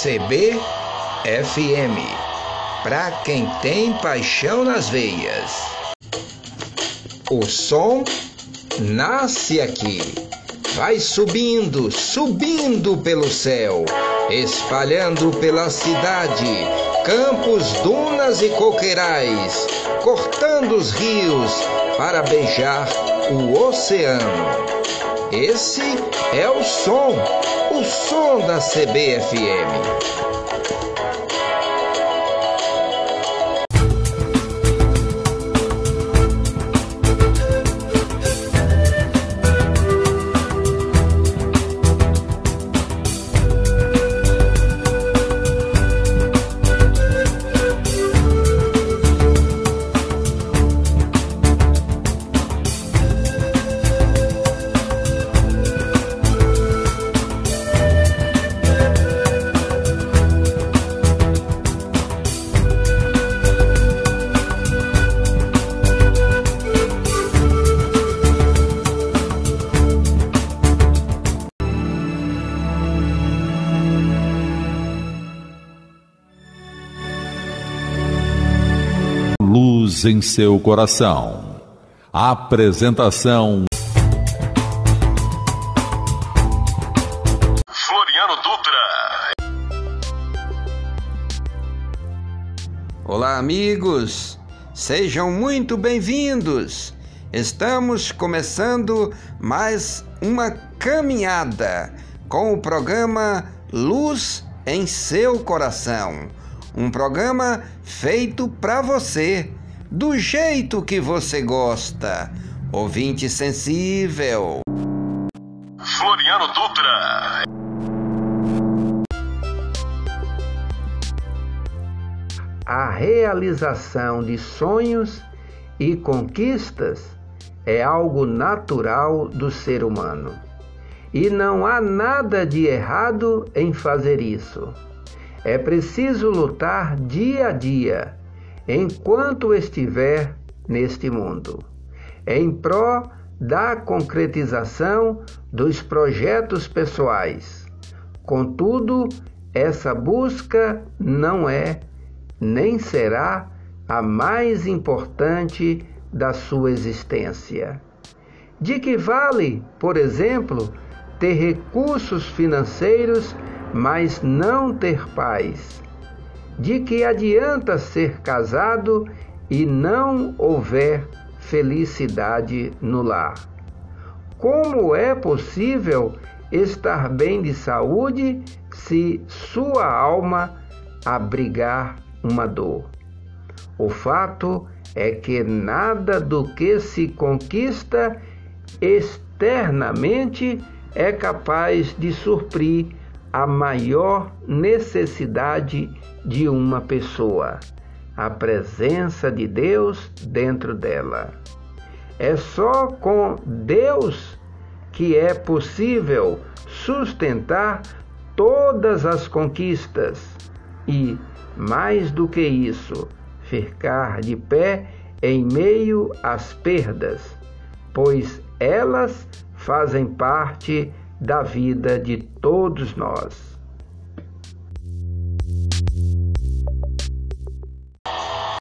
CBFM, para quem tem paixão nas veias. O som nasce aqui, vai subindo, subindo pelo céu, espalhando pela cidade, campos, dunas e coqueirais, cortando os rios para beijar o oceano. Esse é o som, o som da CBFM. Em seu coração. Apresentação Floriano Dutra. Olá, amigos. Sejam muito bem-vindos. Estamos começando mais uma caminhada com o programa Luz em seu coração. Um programa feito para você do jeito que você gosta. Ouvinte sensível. Floriano Dutra. A realização de sonhos e conquistas é algo natural do ser humano. E não há nada de errado em fazer isso. É preciso lutar dia a dia enquanto estiver neste mundo, em pró da concretização dos projetos pessoais. Contudo, essa busca não é nem será a mais importante da sua existência. De que vale, por exemplo, ter recursos financeiros, mas não ter paz? De que adianta ser casado e não houver felicidade no lar? Como é possível estar bem de saúde se sua alma abrigar uma dor? O fato é que nada do que se conquista externamente é capaz de suprir a maior necessidade de uma pessoa, a presença de Deus dentro dela. É só com Deus que é possível sustentar todas as conquistas e, mais do que isso, ficar de pé em meio às perdas, pois elas fazem parte da vida de todos nós.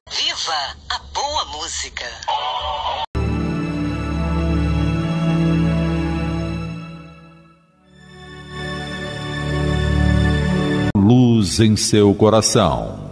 Viva a boa música! Luz em seu coração.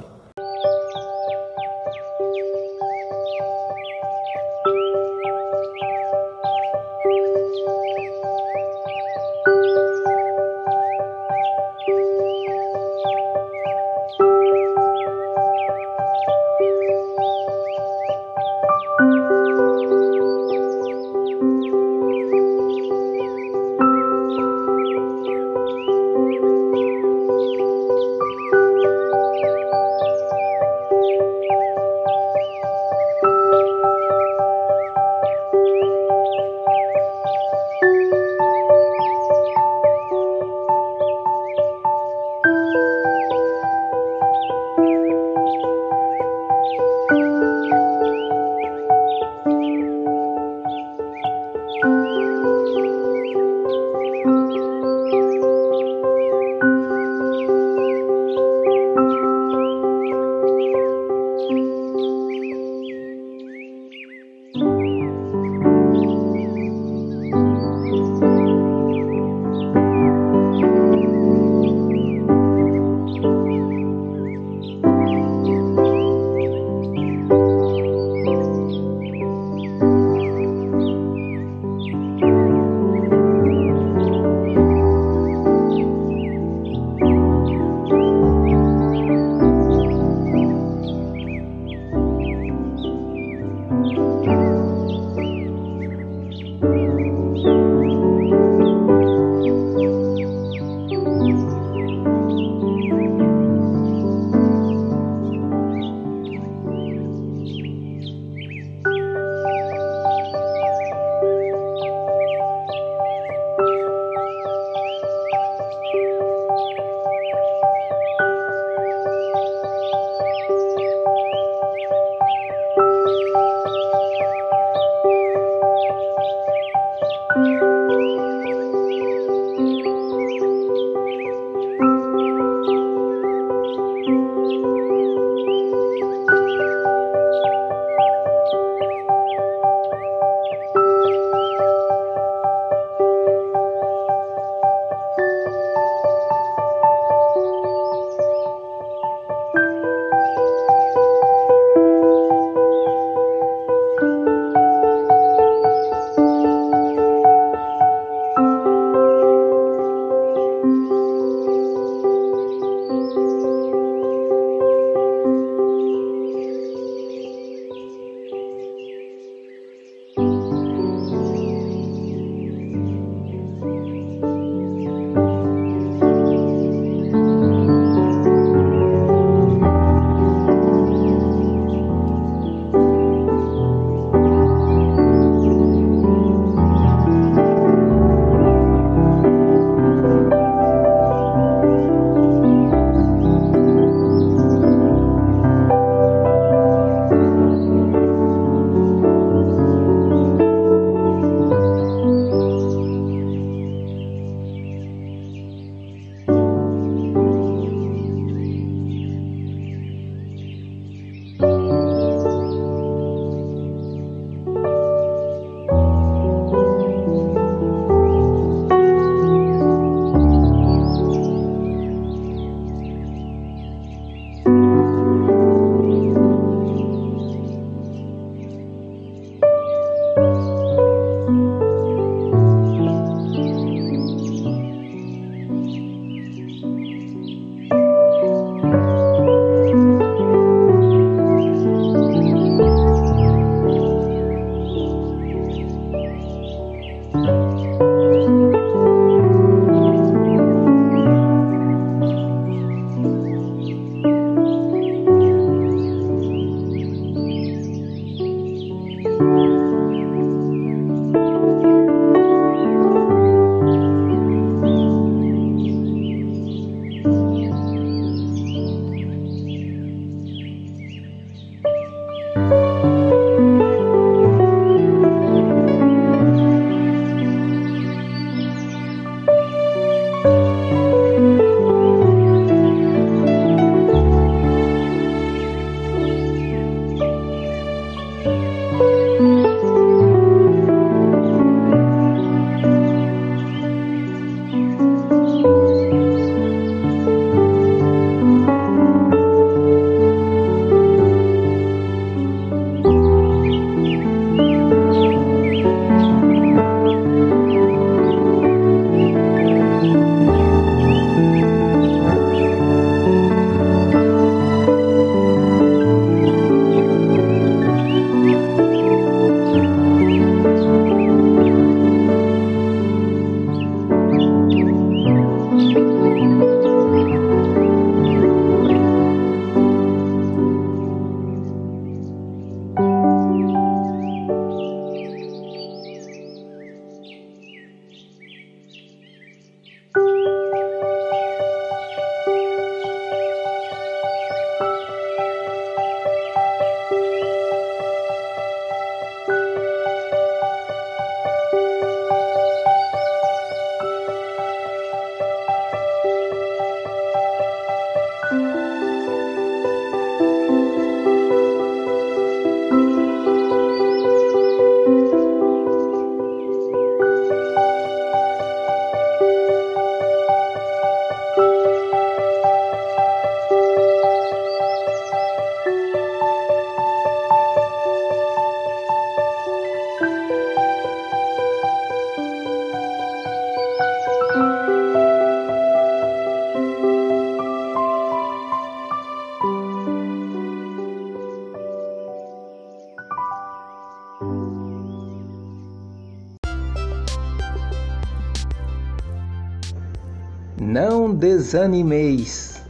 Desanimeis.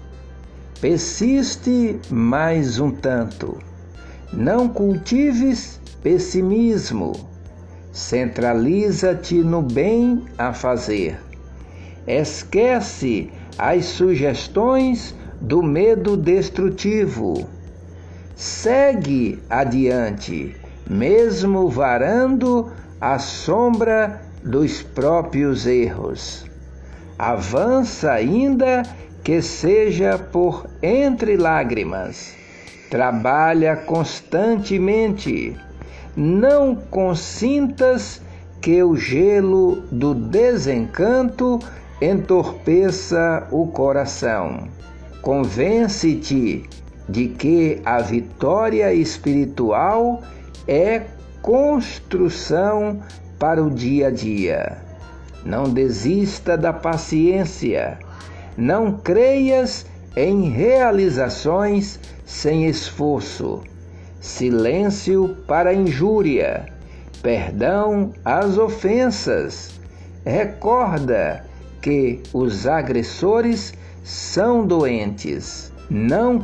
Persiste mais um tanto. Não cultives pessimismo. Centraliza-te no bem a fazer. Esquece as sugestões do medo destrutivo. Segue adiante, mesmo varando a sombra dos próprios erros. Avança ainda que seja por entre lágrimas. Trabalha constantemente. Não consintas que o gelo do desencanto entorpeça o coração. Convence-te de que a vitória espiritual é construção para o dia a dia. Não desista da paciência. Não creias em realizações sem esforço. Silêncio para injúria. Perdão às ofensas. Recorda que os agressores são doentes. Não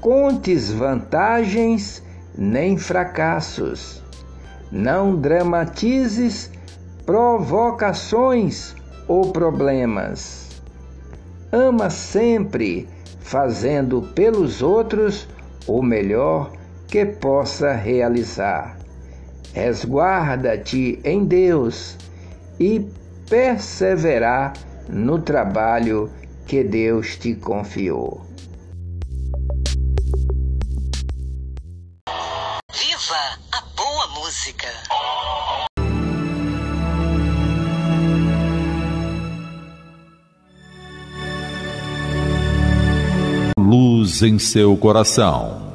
contes vantagens nem fracassos. Não dramatizes provocações ou problemas. Ama sempre, fazendo pelos outros o melhor que possa realizar. Resguarda-te em Deus e perseverar no trabalho que Deus te confiou. Em seu coração.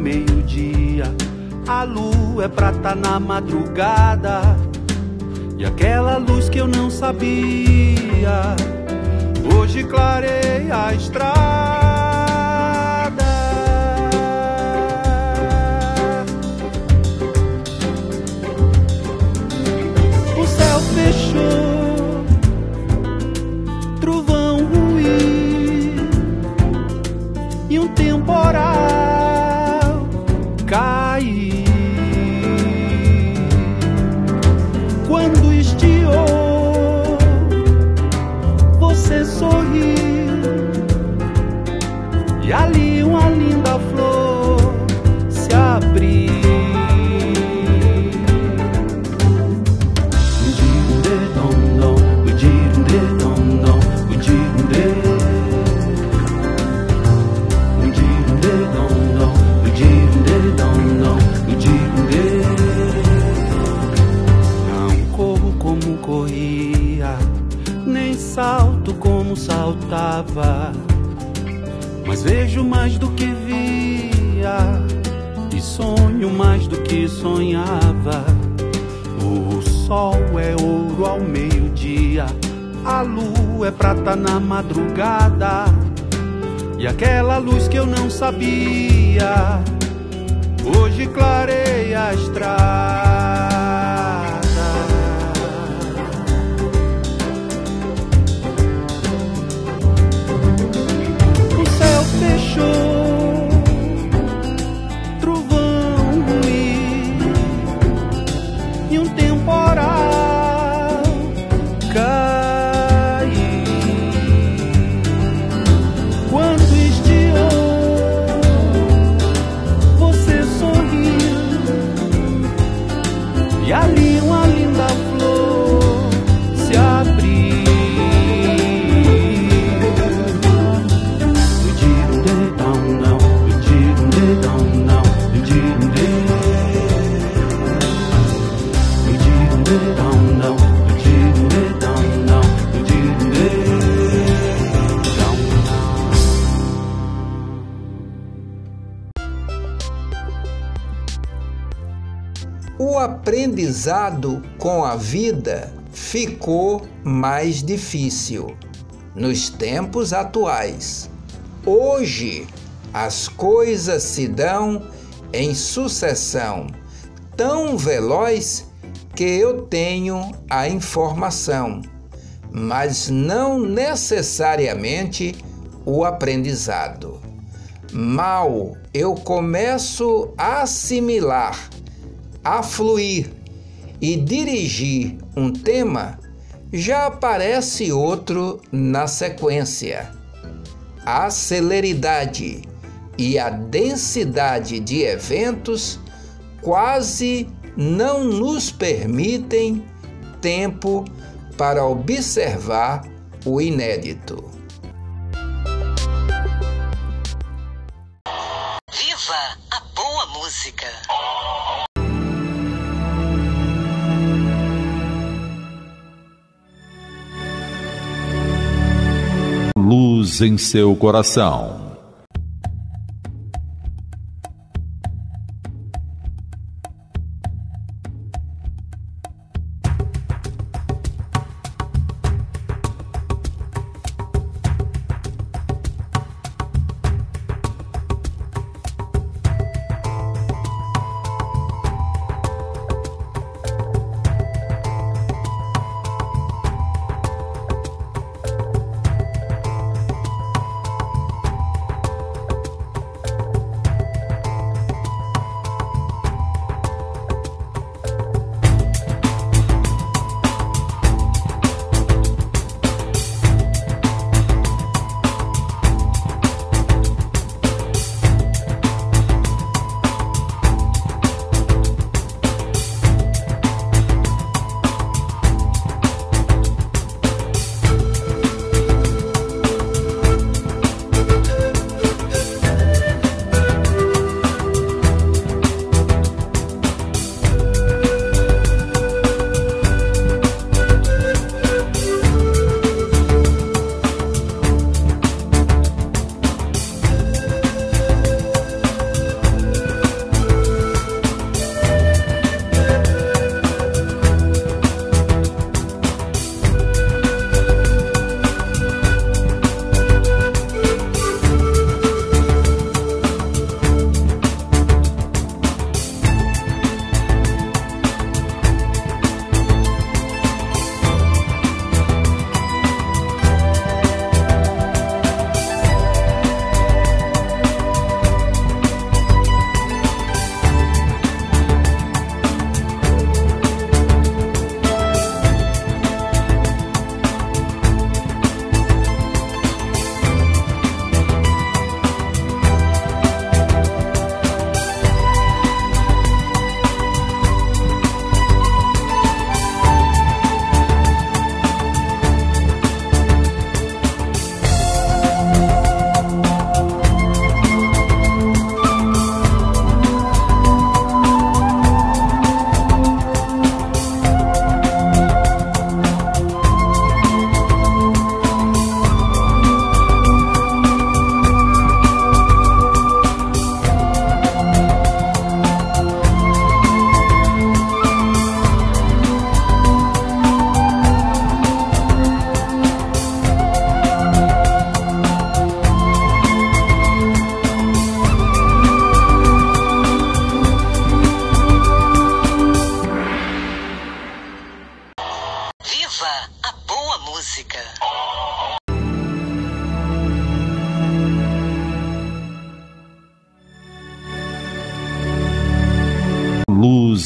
Meio-dia, a lua é prata na madrugada, e aquela luz que eu não sabia, hoje clareia a estrada. Sabia, hoje clareia a estrada. O céu fechou, com a vida ficou mais difícil nos tempos atuais. Hoje, as coisas se dão em sucessão tão veloz que eu tenho a informação, mas não necessariamente o aprendizado. Mal eu começo a assimilar, a fluir e dirigir um tema, já aparece outro na sequência. A celeridade e a densidade de eventos quase não nos permitem tempo para observar o inédito. Em seu coração.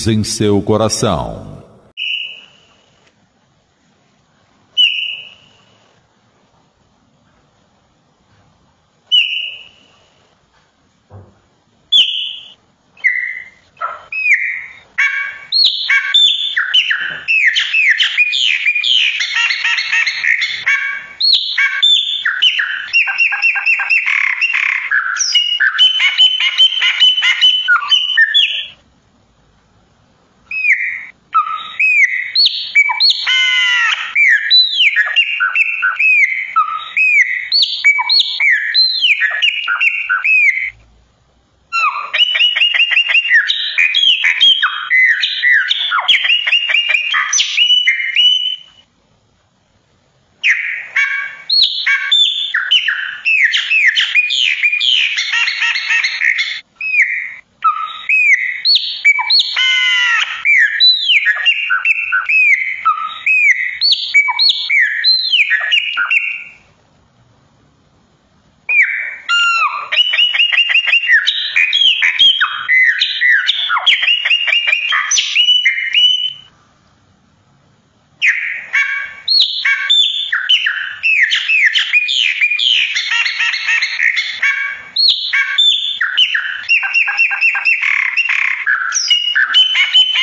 Em seu coração.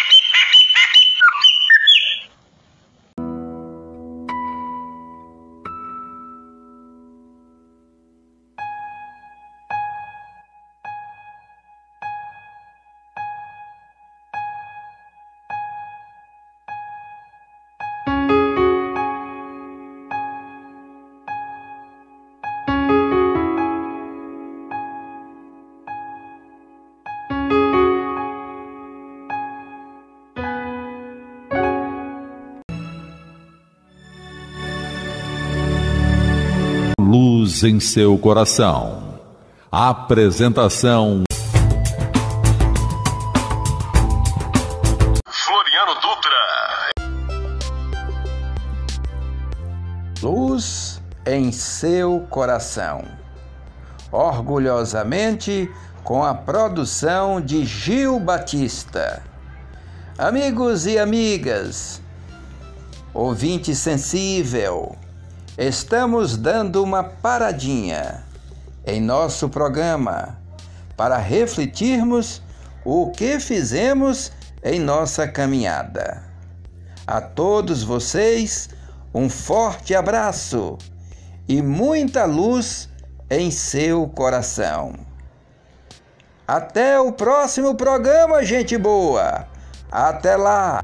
Yeah. Em seu coração. Apresentação Floriano Dutra. Luz em seu coração. Orgulhosamente com a produção de Gil Batista. Amigos e amigas, ouvinte sensível, estamos dando uma paradinha em nosso programa para refletirmos o que fizemos em nossa caminhada. A todos vocês, um forte abraço e muita luz em seu coração. Até o próximo programa, gente boa! Até lá!